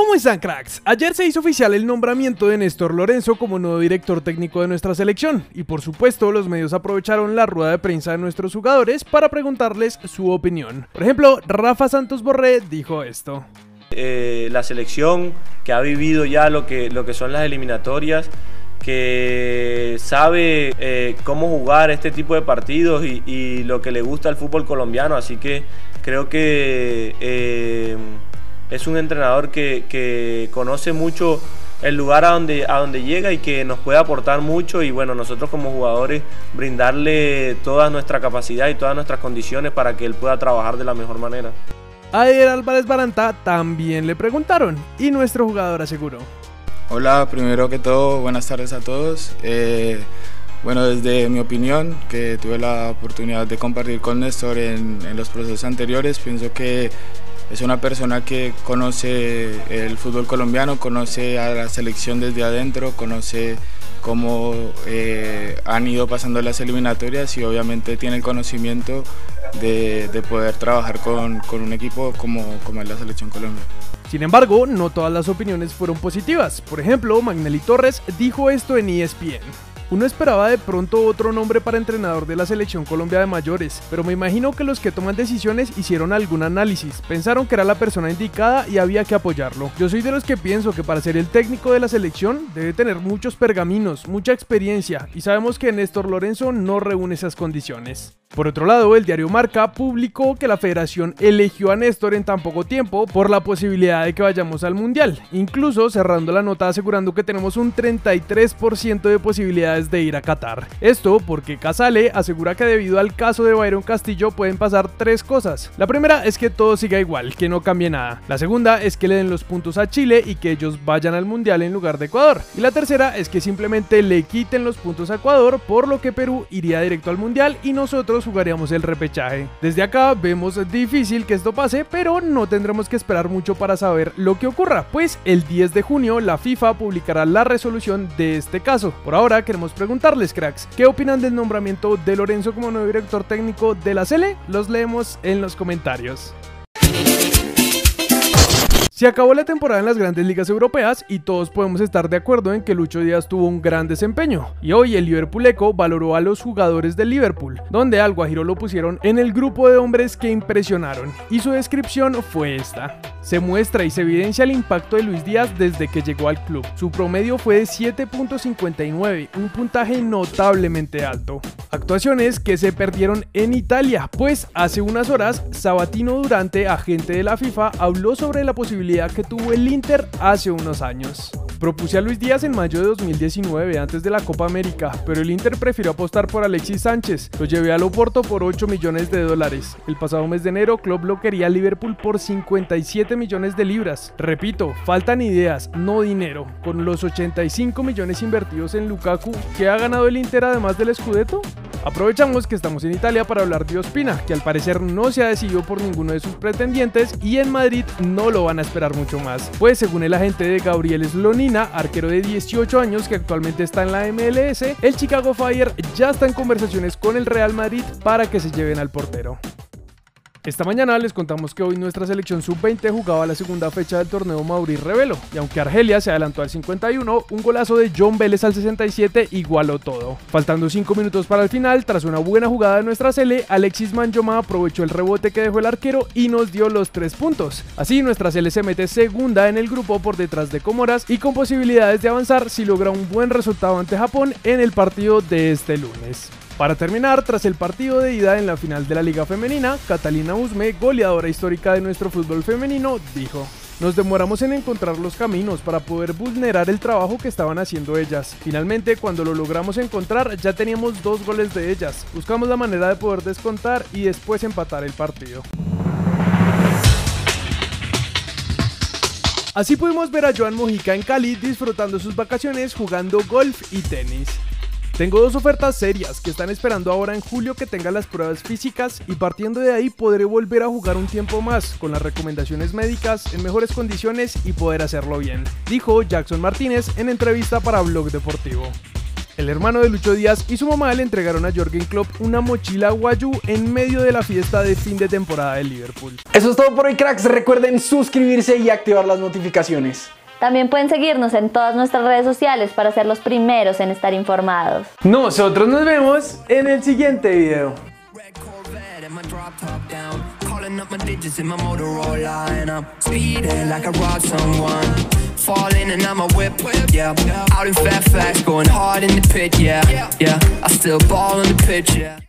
¿Cómo están cracks? Ayer se hizo oficial el nombramiento de Néstor Lorenzo como nuevo director técnico de nuestra selección y por supuesto los medios aprovecharon la rueda de prensa de nuestros jugadores para preguntarles su opinión. Por ejemplo, Rafa Santos Borré dijo esto. Eh, la selección que ha vivido ya lo que, lo que son las eliminatorias, que sabe eh, cómo jugar este tipo de partidos y, lo que le gusta al fútbol colombiano, así que creo que... Eh, es un entrenador que, conoce mucho el lugar a donde, a donde llega y que nos puede aportar mucho y bueno, nosotros como jugadores brindarle toda nuestra capacidad y todas nuestras condiciones para que él pueda trabajar de la mejor manera. A Eder Álvarez Baranta también le preguntaron y nuestro jugador aseguró. Hola, primero que todo, buenas tardes a todos. Eh, bueno, desde mi opinión, que tuve la oportunidad de compartir con Néstor en, en los procesos anteriores, pienso que es una persona que conoce el fútbol colombiano, conoce a la selección desde adentro, conoce cómo eh, han ido pasando las eliminatorias y obviamente tiene el conocimiento de, poder trabajar con, un equipo como, como es la selección Colombia. Sin embargo, no todas las opiniones fueron positivas. Por ejemplo, Magnelli Torres dijo esto en ESPN. Uno esperaba de pronto otro nombre para entrenador de la selección Colombia de mayores, pero me imagino que los que toman decisiones hicieron algún análisis, pensaron que era la persona indicada y había que apoyarlo. Yo soy de los que pienso que para ser el técnico de la selección debe tener muchos pergaminos, mucha experiencia, y sabemos que Néstor Lorenzo no reúne esas condiciones. Por otro lado, el diario Marca publicó que la federación eligió a Néstor en tan poco tiempo por la posibilidad de que vayamos al Mundial, incluso cerrando la nota asegurando que tenemos un 33% de posibilidades de ir a Qatar. Esto porque Casale asegura que debido al caso de Byron Castillo pueden pasar tres cosas. La primera es que todo siga igual, que no cambie nada. La segunda es que le den los puntos a Chile y que ellos vayan al Mundial en lugar de Ecuador. Y la tercera es que simplemente le quiten los puntos a Ecuador, por lo que Perú iría directo al Mundial y nosotros jugaríamos el repechaje. Desde acá vemos difícil que esto pase, pero no tendremos que esperar mucho para saber lo que ocurra, pues el 10 de junio la FIFA publicará la resolución de este caso. Por ahora queremos preguntarles, cracks, ¿qué opinan del nombramiento de Lorenzo como nuevo director técnico de la Sele? Los leemos en los comentarios. Se acabó la temporada en las grandes ligas europeas y todos podemos estar de acuerdo en que Lucho Díaz tuvo un gran desempeño. Y hoy el Liverpool Eco valoró a los jugadores del Liverpool, donde al Guajiro lo pusieron en el grupo de hombres que impresionaron. Y su descripción fue esta. Se muestra y se evidencia el impacto de Luis Díaz desde que llegó al club. Su promedio fue de 7.59, un puntaje notablemente alto. Actuaciones que se perdieron en Italia, pues hace unas horas Sabatino Durante, agente de la FIFA, habló sobre la posibilidad que tuvo el Inter hace unos años. Propuse a Luis Díaz en mayo de 2019, antes de la Copa América, pero el Inter prefirió apostar por Alexis Sánchez. Lo llevé al Oporto por 8 millones de dólares. El pasado mes de enero, Club lo quería a Liverpool por 57 millones de libras. Repito, faltan ideas, no dinero. Con los 85 millones invertidos en Lukaku, ¿qué ha ganado el Inter además del Scudetto? Aprovechamos que estamos en Italia para hablar de Ospina, que al parecer no se ha decidido por ninguno de sus pretendientes y en Madrid no lo van a esperar mucho más, pues según el agente de Gabriel Slonina, arquero de 18 años que actualmente está en la MLS, el Chicago Fire ya está en conversaciones con el Real Madrid para que se lleven al portero. Esta mañana les contamos que hoy nuestra selección sub-20 jugaba la segunda fecha del torneo Maurice Revelo, y aunque Argelia se adelantó al 51, un golazo de John Vélez al 67 igualó todo. Faltando 5 minutos para el final, tras una buena jugada de nuestra Sele, Alexis Manjoma aprovechó el rebote que dejó el arquero y nos dio los 3 puntos. Así nuestra Sele se mete segunda en el grupo por detrás de Comoras y con posibilidades de avanzar si logra un buen resultado ante Japón en el partido de este lunes. Para terminar, tras el partido de ida en la final de la Liga Femenina, Catalina Usme, goleadora histórica de nuestro fútbol femenino, dijo: nos demoramos en encontrar los caminos para poder vulnerar el trabajo que estaban haciendo ellas. Finalmente, cuando lo logramos encontrar, ya teníamos dos goles de ellas. Buscamos la manera de poder descontar y después empatar el partido. Así pudimos ver a Joan Mojica en Cali disfrutando sus vacaciones jugando golf y tenis. Tengo dos ofertas serias que están esperando ahora en julio que tenga las pruebas físicas y partiendo de ahí podré volver a jugar un tiempo más con las recomendaciones médicas en mejores condiciones y poder hacerlo bien, dijo Jackson Martínez en entrevista para Blog Deportivo. El hermano de Lucho Díaz y su mamá le entregaron a Jürgen Klopp una mochila guayú en medio de la fiesta de fin de temporada de Liverpool. Eso es todo por hoy, cracks. Recuerden suscribirse y activar las notificaciones. También pueden seguirnos en todas nuestras redes sociales para ser los primeros en estar informados. Nosotros nos vemos en el siguiente video. Falling and I'm a whip, yeah. Out in Fairfax, going hard in the pit, yeah, yeah. I still ball on the pitch, yeah.